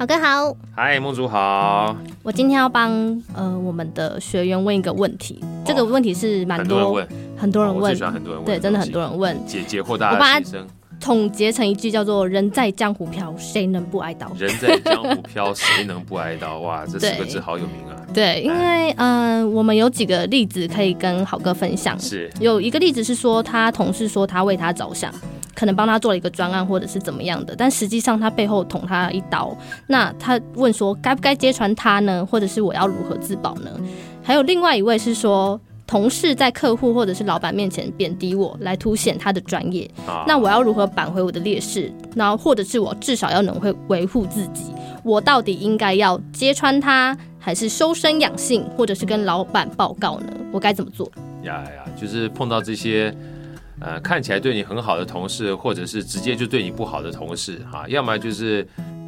郝哥好，嗨，梦竹好。我今天要帮呃我们的学员问一个问题，哦、这个问题是蛮多，很多人问，很多人问，哦、很多人问，对，真的很多人问，解解惑大家心声。总结成一句叫做“人在江湖飘，谁能不挨刀？”人在江湖飘，谁能不挨刀？哇，这四个字好有名啊！对，因为嗯、呃，我们有几个例子可以跟好哥分享。是，有一个例子是说，他同事说他为他着想，可能帮他做了一个专案，或者是怎么样的，但实际上他背后捅他一刀。那他问说，该不该揭穿他呢？或者是我要如何自保呢？还有另外一位是说。同事在客户或者是老板面前贬低我，来凸显他的专业。啊、那我要如何扳回我的劣势？然后或者是我至少要能会维护自己。我到底应该要揭穿他，还是修身养性，或者是跟老板报告呢？我该怎么做？呀呀，就是碰到这些呃看起来对你很好的同事，或者是直接就对你不好的同事哈，要么就是。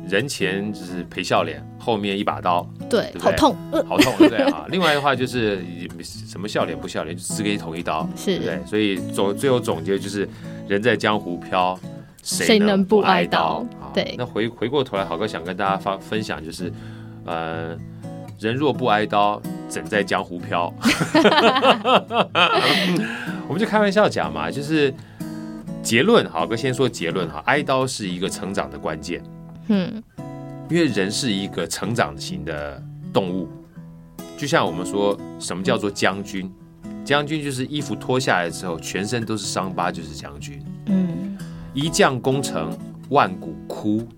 人前就是陪笑脸，后面一把刀，对，对对好痛，好痛，对不对啊？另外的话就是什么笑脸不笑脸，就只给你捅一刀，是，对，所以总最后总结就是，人在江湖飘，谁能不挨刀？对，那回回过头来，好哥想跟大家发分享就是，呃，人若不挨刀，怎在江湖飘？我们就开玩笑讲嘛，就是结论，好哥先说结论哈，挨刀是一个成长的关键。嗯，因为人是一个成长型的动物，就像我们说什么叫做将军，将军就是衣服脱下来之后，全身都是伤疤，就是将军。嗯，一将功成万骨枯，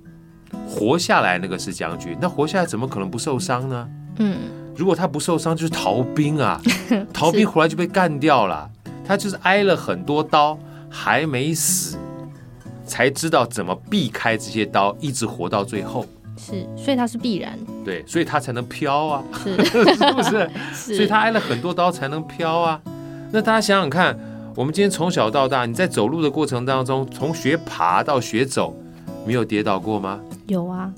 活下来那个是将军，那活下来怎么可能不受伤呢？嗯，如果他不受伤，就是逃兵啊，逃兵回来就被干掉了，他就是挨了很多刀还没死。才知道怎么避开这些刀，一直活到最后。是，所以他是必然。对，所以他才能飘啊，是，是不是？是，所以他挨了很多刀才能飘啊。那大家想想看，我们今天从小到大，你在走路的过程当中，从学爬到学走，没有跌倒过吗？有啊。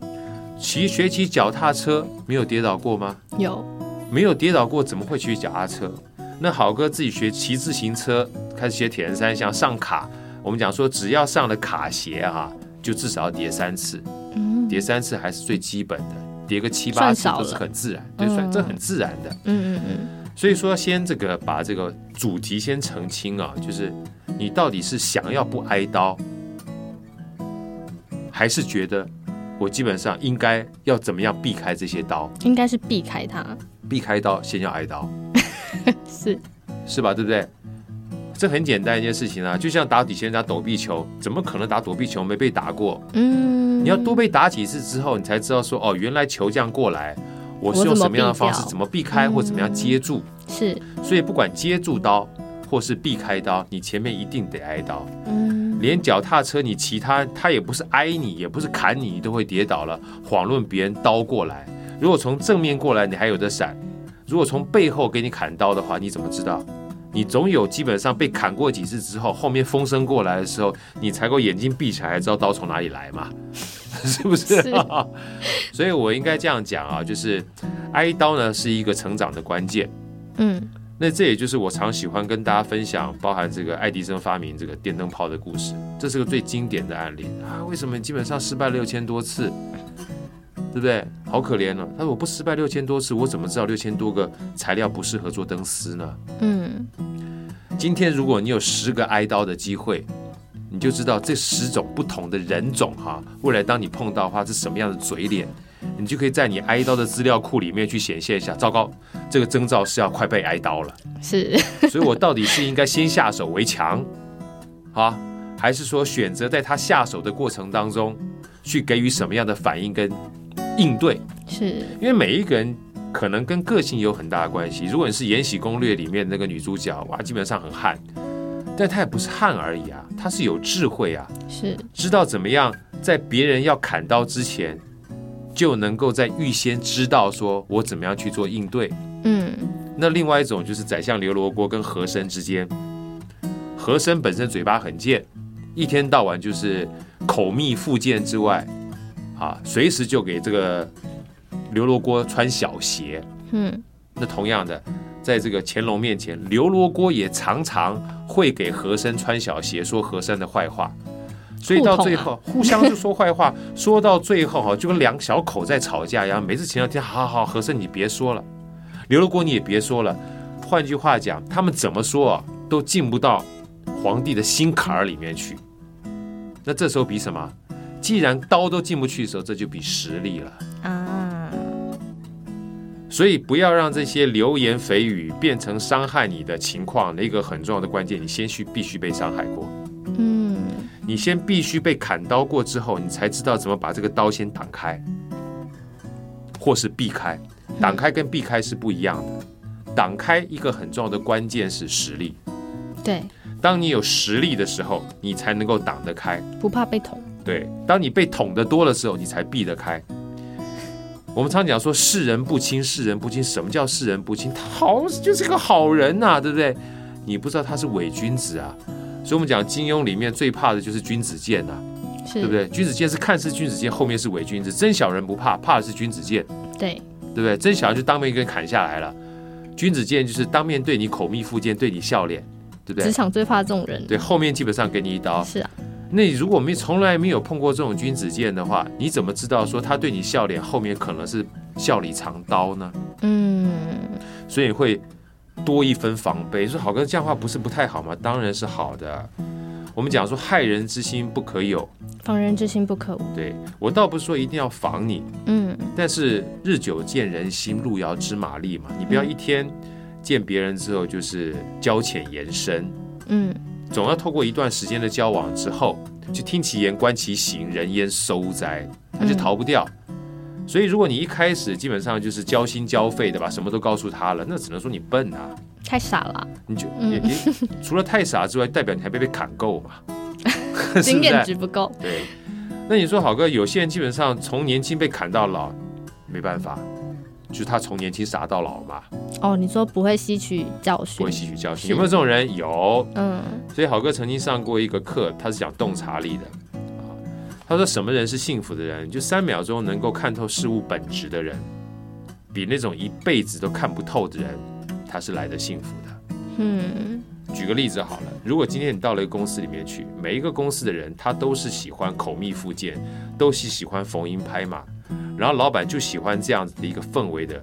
骑学骑脚踏车，没有跌倒过吗？有。没有跌倒过，怎么会骑脚踏车？那好哥自己学骑自行车，开始学铁人三项上卡。我们讲说，只要上了卡鞋哈，就至少要叠三次，叠三次还是最基本的，叠个七八次都是很自然，对，算这很自然的。嗯嗯嗯。所以说，先这个把这个主题先澄清啊，就是你到底是想要不挨刀，还是觉得我基本上应该要怎么样避开这些刀？应该是避开它，避开刀，先要挨刀，是是吧？对不对？这很简单一件事情啊，就像打底线打躲避球，怎么可能打躲避球没被打过？嗯，你要多被打几次之后，你才知道说哦，原来球这样过来，我是用什么样的方式，怎么避开或怎么样接住？是，所以不管接住刀或是避开刀，你前面一定得挨刀。嗯，连脚踏车你骑它，它也不是挨你，也不是砍你，你都会跌倒了，遑论别人刀过来。如果从正面过来，你还有的闪；如果从背后给你砍刀的话，你怎么知道？你总有基本上被砍过几次之后，后面风声过来的时候，你才够眼睛闭起来，知道刀从哪里来嘛？是不是？是所以我应该这样讲啊，就是挨刀呢是一个成长的关键。嗯，那这也就是我常喜欢跟大家分享，包含这个爱迪生发明这个电灯泡的故事，这是个最经典的案例啊。为什么基本上失败六千多次？对不对？好可怜了。他说：“我不失败六千多次，我怎么知道六千多个材料不适合做灯丝呢？”嗯，今天如果你有十个挨刀的机会，你就知道这十种不同的人种哈，未来当你碰到的话是什么样的嘴脸，你就可以在你挨刀的资料库里面去显现一下。糟糕，这个征兆是要快被挨刀了。是，所以我到底是应该先下手为强，啊，还是说选择在他下手的过程当中去给予什么样的反应跟？应对是因为每一个人可能跟个性有很大的关系。如果你是《延禧攻略》里面那个女主角，哇，基本上很悍，但她也不是悍而已啊，她是有智慧啊，是知道怎么样在别人要砍刀之前，就能够在预先知道说我怎么样去做应对。嗯，那另外一种就是宰相刘罗锅跟和珅之间，和珅本身嘴巴很贱，一天到晚就是口蜜腹剑之外。啊，随时就给这个刘罗锅穿小鞋。嗯，那同样的，在这个乾隆面前，刘罗锅也常常会给和珅穿小鞋，说和珅的坏话。所以到最后互相就说坏话，说到最后哈，就跟两小口在吵架一样。每次前两天，好好好，和珅你别说了，刘罗锅你也别说了。换句话讲，他们怎么说啊，都进不到皇帝的心坎儿里面去。那这时候比什么？既然刀都进不去的时候，这就比实力了啊。所以不要让这些流言蜚语变成伤害你的情况。那个很重要的关键，你先需必须被伤害过。嗯。你先必须被砍刀过之后，你才知道怎么把这个刀先挡开，或是避开。挡开跟避开是不一样的。挡开一个很重要的关键是实力。对，当你有实力的时候，你才能够挡得开，不怕被捅。对，当你被捅的多的时候，你才避得开。我们常讲说世人不清，世人不清。什么叫世人不清？他好就是个好人呐、啊，对不对？你不知道他是伪君子啊。所以，我们讲金庸里面最怕的就是君子剑呐、啊，对不对？君子剑是看似君子剑，后面是伪君子。真小人不怕，怕的是君子剑。对，对不对？真小人就当面一根砍下来了，君子剑就是当面对你口蜜腹剑，对你笑脸，对不对？职场最怕这种人。对，后面基本上给你一刀。是啊。那你如果没从来没有碰过这种君子剑的话，你怎么知道说他对你笑脸，后面可能是笑里藏刀呢？嗯，所以会。多一分防备，说好哥这样话不是不太好吗？当然是好的。我们讲说害人之心不可有，防人之心不可无。对，我倒不是说一定要防你，嗯，但是日久见人心，路遥知马力嘛。你不要一天见别人之后就是交浅言深，嗯，总要透过一段时间的交往之后，就听其言观其行，人焉收哉，他就逃不掉。所以，如果你一开始基本上就是交心交肺的把什么都告诉他了，那只能说你笨啊，太傻了。你就也也除了太傻之外，代表你还被被砍够嘛，经验值不够。对，那你说好哥，有些人基本上从年轻被砍到老，没办法，就是他从年轻傻到老嘛。哦，你说不会吸取教训，不会吸取教训，有没有这种人？有，嗯。所以好哥曾经上过一个课，他是讲洞察力的。他说：“什么人是幸福的人？就三秒钟能够看透事物本质的人，比那种一辈子都看不透的人，他是来的幸福的。”嗯，举个例子好了，如果今天你到了一个公司里面去，每一个公司的人他都是喜欢口蜜腹剑，都是喜欢逢迎拍马，然后老板就喜欢这样子的一个氛围的，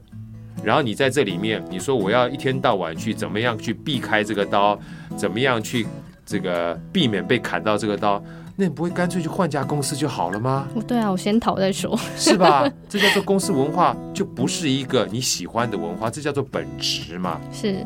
然后你在这里面，你说我要一天到晚去怎么样去避开这个刀，怎么样去这个避免被砍到这个刀。那你不会干脆就换家公司就好了吗？对啊，我先逃再说，是吧？这叫做公司文化，就不是一个你喜欢的文化，这叫做本职嘛。是。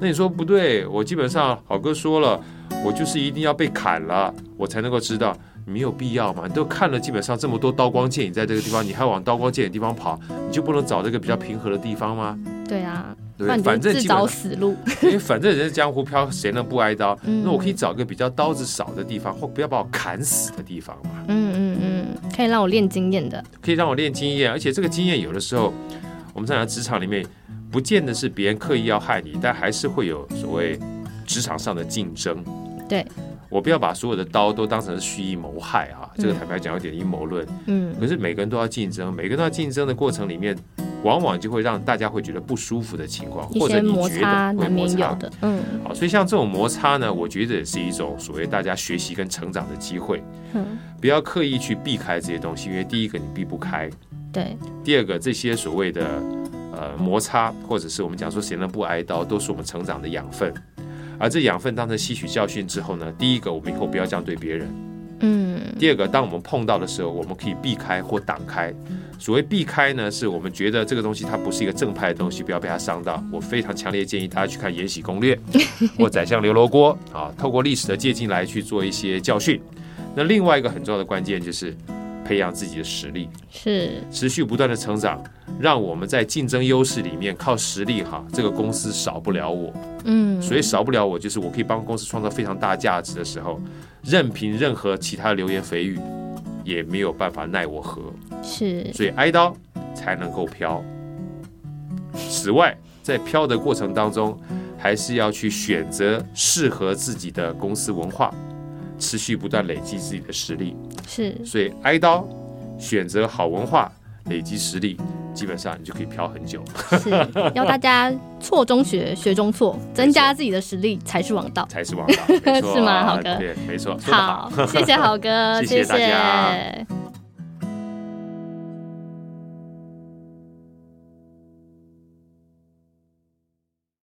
那你说不对，我基本上好哥说了，我就是一定要被砍了，我才能够知道，没有必要嘛。你都看了基本上这么多刀光剑影在这个地方，你还往刀光剑影的地方跑，你就不能找这个比较平和的地方吗？对啊。对，反正自找死路。因为反正人是江湖飘，谁能不挨刀？嗯、那我可以找个比较刀子少的地方，或不要把我砍死的地方嘛。嗯嗯嗯，可以让我练经验的，可以让我练经验。而且这个经验有的时候，我们在职场里面，不见得是别人刻意要害你，但还是会有所谓职场上的竞争。对，我不要把所有的刀都当成是蓄意谋害啊，这个坦白讲有点阴谋论。嗯，可是每个人都要竞争，每个人都要竞争的过程里面。往往就会让大家会觉得不舒服的情况，或者你觉得会摩擦。的，嗯，好，所以像这种摩擦呢，我觉得也是一种所谓大家学习跟成长的机会，嗯，不要刻意去避开这些东西，因为第一个你避不开，对，第二个这些所谓的呃摩擦，或者是我们讲说谁能不挨刀，都是我们成长的养分，而这养分当成吸取教训之后呢，第一个我们以后不要这样对别人。嗯，第二个，当我们碰到的时候，我们可以避开或挡开。所谓避开呢，是我们觉得这个东西它不是一个正派的东西，不要被它伤到。我非常强烈建议大家去看《延禧攻略》或《宰相刘罗锅》啊，透过历史的借鉴来去做一些教训。那另外一个很重要的关键就是培养自己的实力，是持续不断的成长，让我们在竞争优势里面靠实力哈，这个公司少不了我。嗯，所以少不了我，就是我可以帮公司创造非常大价值的时候。任凭任何其他流言蜚语，也没有办法奈我何。是，所以挨刀才能够飘。此外，在飘的过程当中，还是要去选择适合自己的公司文化，持续不断累积自己的实力。是，所以挨刀，选择好文化，累积实力，基本上你就可以飘很久。是要大家错中学，学中错，增加自己的实力才是王道，才是王道，是吗？好哥，对，没错。好，谢谢好哥，谢谢大家。谢谢